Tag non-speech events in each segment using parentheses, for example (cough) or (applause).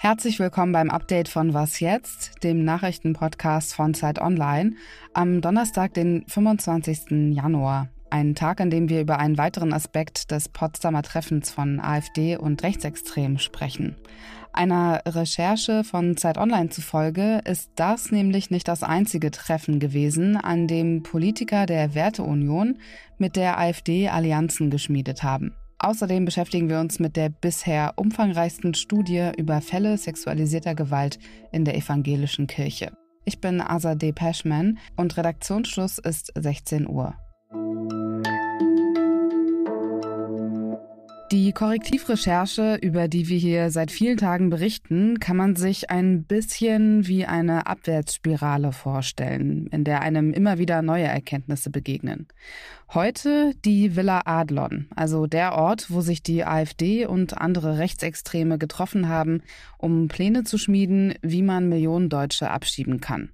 Herzlich willkommen beim Update von Was jetzt, dem Nachrichtenpodcast von Zeit Online, am Donnerstag, den 25. Januar. Ein Tag, an dem wir über einen weiteren Aspekt des Potsdamer Treffens von AfD und Rechtsextremen sprechen. Einer Recherche von Zeit Online zufolge ist das nämlich nicht das einzige Treffen gewesen, an dem Politiker der Werteunion mit der AfD Allianzen geschmiedet haben. Außerdem beschäftigen wir uns mit der bisher umfangreichsten Studie über Fälle sexualisierter Gewalt in der evangelischen Kirche. Ich bin Azadeh Peschman und Redaktionsschluss ist 16 Uhr. Die Korrektivrecherche, über die wir hier seit vielen Tagen berichten, kann man sich ein bisschen wie eine Abwärtsspirale vorstellen, in der einem immer wieder neue Erkenntnisse begegnen. Heute die Villa Adlon, also der Ort, wo sich die AfD und andere Rechtsextreme getroffen haben, um Pläne zu schmieden, wie man Millionen Deutsche abschieben kann.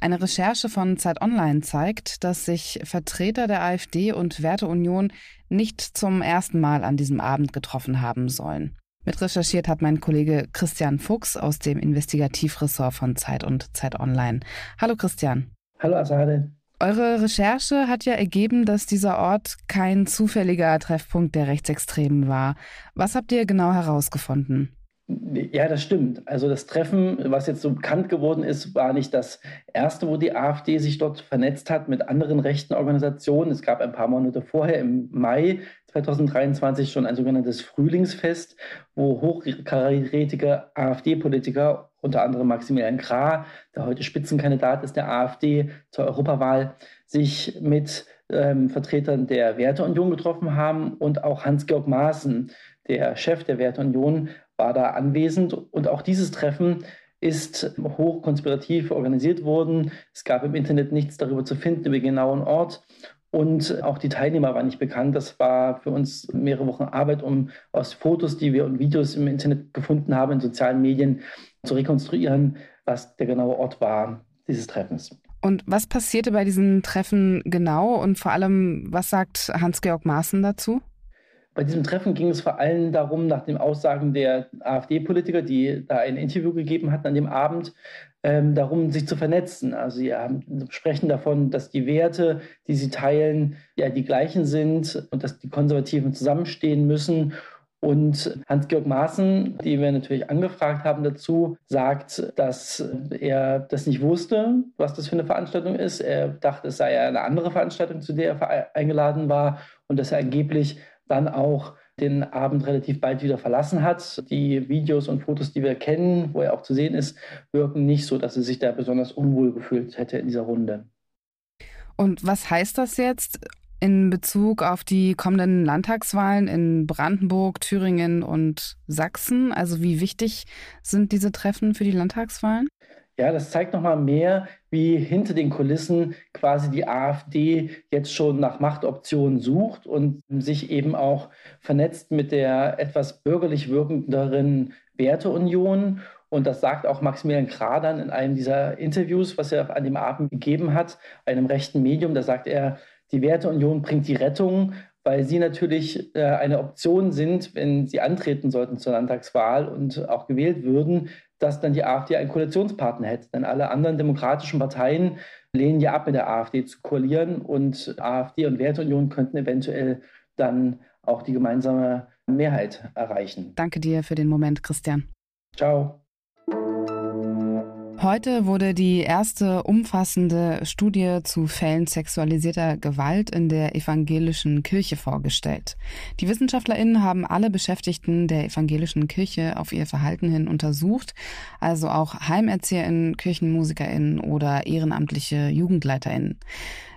Eine Recherche von Zeit Online zeigt, dass sich Vertreter der AfD und Werteunion nicht zum ersten Mal an diesem Abend getroffen haben sollen. Mit recherchiert hat mein Kollege Christian Fuchs aus dem Investigativressort von Zeit und Zeit Online. Hallo Christian. Hallo Asade. Eure Recherche hat ja ergeben, dass dieser Ort kein zufälliger Treffpunkt der Rechtsextremen war. Was habt ihr genau herausgefunden? Ja, das stimmt. Also das Treffen, was jetzt so bekannt geworden ist, war nicht das erste, wo die AfD sich dort vernetzt hat mit anderen rechten Organisationen. Es gab ein paar Monate vorher, im Mai 2023, schon ein sogenanntes Frühlingsfest, wo hochkarätige AfD-Politiker, unter anderem Maximilian Krah, der heute Spitzenkandidat ist der AfD zur Europawahl, sich mit ähm, Vertretern der Werteunion getroffen haben und auch Hans-Georg Maaßen, der Chef der Werteunion, war da anwesend. Und auch dieses Treffen ist hochkonspirativ organisiert worden. Es gab im Internet nichts darüber zu finden, über den genauen Ort. Und auch die Teilnehmer waren nicht bekannt. Das war für uns mehrere Wochen Arbeit, um aus Fotos, die wir und Videos im Internet gefunden haben, in sozialen Medien, zu rekonstruieren, was der genaue Ort war dieses Treffens. Und was passierte bei diesen Treffen genau? Und vor allem, was sagt Hans-Georg Maaßen dazu? Bei diesem Treffen ging es vor allem darum, nach den Aussagen der AfD-Politiker, die da ein Interview gegeben hatten an dem Abend, ähm, darum, sich zu vernetzen. Also sie haben, sprechen davon, dass die Werte, die sie teilen, ja die gleichen sind und dass die Konservativen zusammenstehen müssen. Und Hans-Georg Maaßen, die wir natürlich angefragt haben dazu, sagt, dass er das nicht wusste, was das für eine Veranstaltung ist. Er dachte, es sei eine andere Veranstaltung, zu der er eingeladen war und dass er angeblich dann auch den Abend relativ bald wieder verlassen hat. Die Videos und Fotos, die wir kennen, wo er auch zu sehen ist, wirken nicht so, dass er sich da besonders unwohl gefühlt hätte in dieser Runde. Und was heißt das jetzt in Bezug auf die kommenden Landtagswahlen in Brandenburg, Thüringen und Sachsen? Also wie wichtig sind diese Treffen für die Landtagswahlen? Ja, das zeigt nochmal mehr, wie hinter den Kulissen quasi die AfD jetzt schon nach Machtoptionen sucht und sich eben auch vernetzt mit der etwas bürgerlich wirkenderen Werteunion. Und das sagt auch Maximilian Kradern in einem dieser Interviews, was er an dem Abend gegeben hat, einem rechten Medium. Da sagt er, die Werteunion bringt die Rettung, weil sie natürlich äh, eine Option sind, wenn sie antreten sollten zur Landtagswahl und auch gewählt würden, dass dann die AfD einen Koalitionspartner hätte. Denn alle anderen demokratischen Parteien lehnen ja ab, mit der AfD zu koalieren und AfD und Werteunion könnten eventuell dann auch die gemeinsame Mehrheit erreichen. Danke dir für den Moment, Christian. Ciao. Heute wurde die erste umfassende Studie zu Fällen sexualisierter Gewalt in der evangelischen Kirche vorgestellt. Die Wissenschaftlerinnen haben alle Beschäftigten der evangelischen Kirche auf ihr Verhalten hin untersucht, also auch Heimerzieherinnen, Kirchenmusikerinnen oder ehrenamtliche Jugendleiterinnen.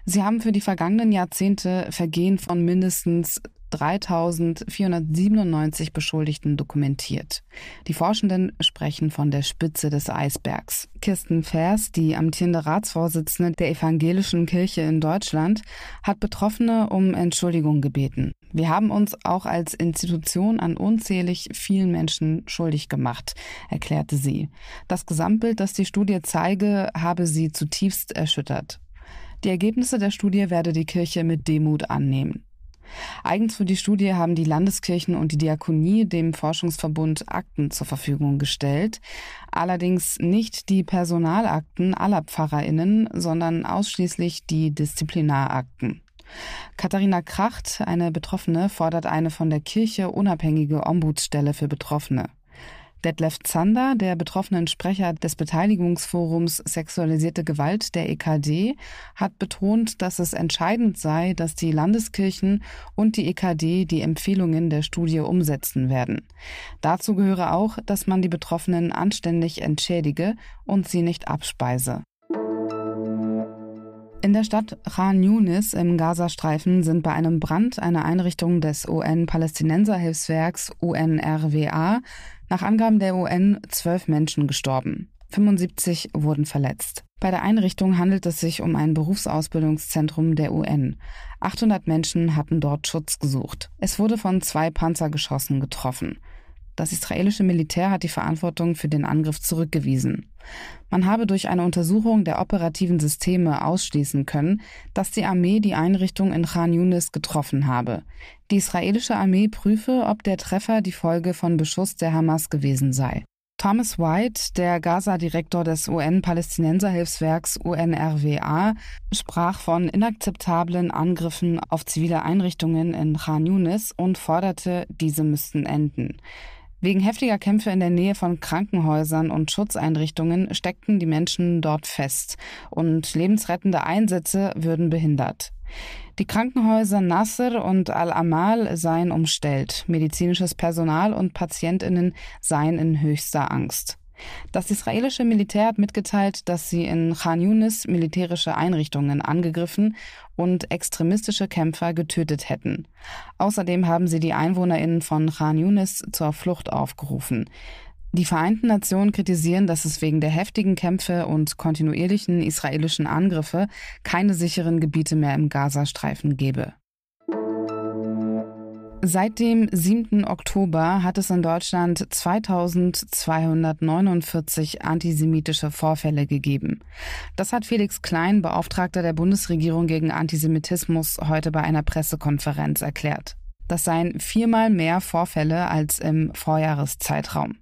Sie haben für die vergangenen Jahrzehnte Vergehen von mindestens 3497 Beschuldigten dokumentiert. Die Forschenden sprechen von der Spitze des Eisbergs. Kirsten Vers, die amtierende Ratsvorsitzende der Evangelischen Kirche in Deutschland, hat Betroffene um Entschuldigung gebeten. Wir haben uns auch als Institution an unzählig vielen Menschen schuldig gemacht, erklärte sie. Das Gesamtbild, das die Studie zeige, habe sie zutiefst erschüttert. Die Ergebnisse der Studie werde die Kirche mit Demut annehmen. Eigens für die Studie haben die Landeskirchen und die Diakonie dem Forschungsverbund Akten zur Verfügung gestellt. Allerdings nicht die Personalakten aller Pfarrerinnen, sondern ausschließlich die Disziplinarakten. Katharina Kracht, eine Betroffene, fordert eine von der Kirche unabhängige Ombudsstelle für Betroffene. Detlef Zander, der betroffenen Sprecher des Beteiligungsforums Sexualisierte Gewalt der EKD, hat betont, dass es entscheidend sei, dass die Landeskirchen und die EKD die Empfehlungen der Studie umsetzen werden. Dazu gehöre auch, dass man die Betroffenen anständig entschädige und sie nicht abspeise. In der Stadt Khan Yunis im Gazastreifen sind bei einem Brand einer Einrichtung des UN-Palästinenserhilfswerks UNRWA nach Angaben der UN zwölf Menschen gestorben. 75 wurden verletzt. Bei der Einrichtung handelt es sich um ein Berufsausbildungszentrum der UN. 800 Menschen hatten dort Schutz gesucht. Es wurde von zwei Panzergeschossen getroffen. Das israelische Militär hat die Verantwortung für den Angriff zurückgewiesen. Man habe durch eine Untersuchung der operativen Systeme ausschließen können, dass die Armee die Einrichtung in Khan Yunis getroffen habe. Die israelische Armee prüfe, ob der Treffer die Folge von Beschuss der Hamas gewesen sei. Thomas White, der Gaza-Direktor des UN-Palästinenserhilfswerks UNRWA, sprach von inakzeptablen Angriffen auf zivile Einrichtungen in Khan Yunis und forderte, diese müssten enden. Wegen heftiger Kämpfe in der Nähe von Krankenhäusern und Schutzeinrichtungen steckten die Menschen dort fest und lebensrettende Einsätze würden behindert. Die Krankenhäuser Nasser und Al-Amal seien umstellt. Medizinisches Personal und Patientinnen seien in höchster Angst. Das israelische Militär hat mitgeteilt, dass sie in Khan Yunis militärische Einrichtungen angegriffen und extremistische Kämpfer getötet hätten. Außerdem haben sie die Einwohnerinnen von Khan Yunis zur Flucht aufgerufen. Die Vereinten Nationen kritisieren, dass es wegen der heftigen Kämpfe und kontinuierlichen israelischen Angriffe keine sicheren Gebiete mehr im Gazastreifen gebe. Seit dem 7. Oktober hat es in Deutschland 2249 antisemitische Vorfälle gegeben. Das hat Felix Klein, Beauftragter der Bundesregierung gegen Antisemitismus, heute bei einer Pressekonferenz erklärt. Das seien viermal mehr Vorfälle als im Vorjahreszeitraum.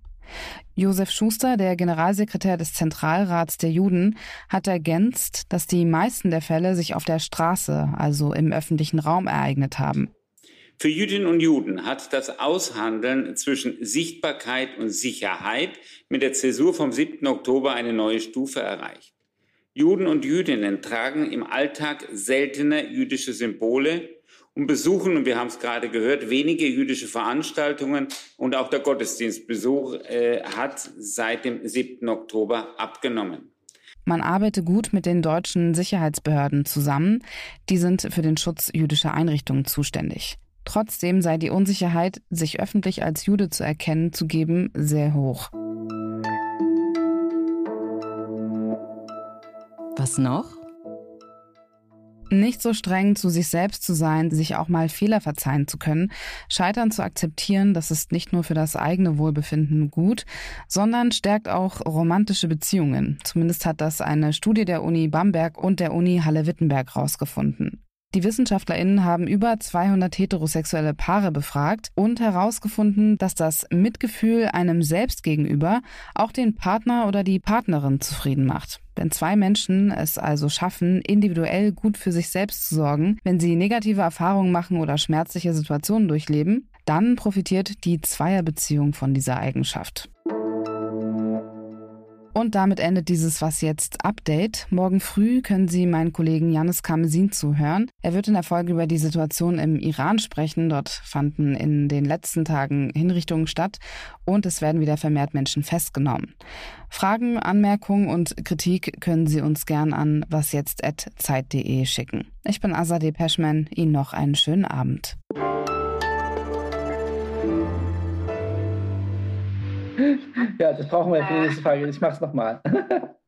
Josef Schuster, der Generalsekretär des Zentralrats der Juden, hat ergänzt, dass die meisten der Fälle sich auf der Straße, also im öffentlichen Raum ereignet haben. Für Jüdinnen und Juden hat das Aushandeln zwischen Sichtbarkeit und Sicherheit mit der Zäsur vom 7. Oktober eine neue Stufe erreicht. Juden und Jüdinnen tragen im Alltag seltener jüdische Symbole und besuchen, und wir haben es gerade gehört, wenige jüdische Veranstaltungen und auch der Gottesdienstbesuch äh, hat seit dem 7. Oktober abgenommen. Man arbeite gut mit den deutschen Sicherheitsbehörden zusammen. Die sind für den Schutz jüdischer Einrichtungen zuständig. Trotzdem sei die Unsicherheit, sich öffentlich als Jude zu erkennen zu geben, sehr hoch. Was noch? Nicht so streng zu sich selbst zu sein, sich auch mal Fehler verzeihen zu können, Scheitern zu akzeptieren, das ist nicht nur für das eigene Wohlbefinden gut, sondern stärkt auch romantische Beziehungen. Zumindest hat das eine Studie der Uni Bamberg und der Uni Halle-Wittenberg herausgefunden. Die WissenschaftlerInnen haben über 200 heterosexuelle Paare befragt und herausgefunden, dass das Mitgefühl einem selbst gegenüber auch den Partner oder die Partnerin zufrieden macht. Wenn zwei Menschen es also schaffen, individuell gut für sich selbst zu sorgen, wenn sie negative Erfahrungen machen oder schmerzliche Situationen durchleben, dann profitiert die Zweierbeziehung von dieser Eigenschaft. Und damit endet dieses Was jetzt Update. Morgen früh können Sie meinen Kollegen Janis Karmesin zuhören. Er wird in der Folge über die Situation im Iran sprechen. Dort fanden in den letzten Tagen Hinrichtungen statt und es werden wieder vermehrt Menschen festgenommen. Fragen, Anmerkungen und Kritik können Sie uns gern an wasjetzt.zeit.de schicken. Ich bin Azadeh Peschman. Ihnen noch einen schönen Abend. Ja, das brauchen wir für die nächste Frage. Ich mach's nochmal. (laughs)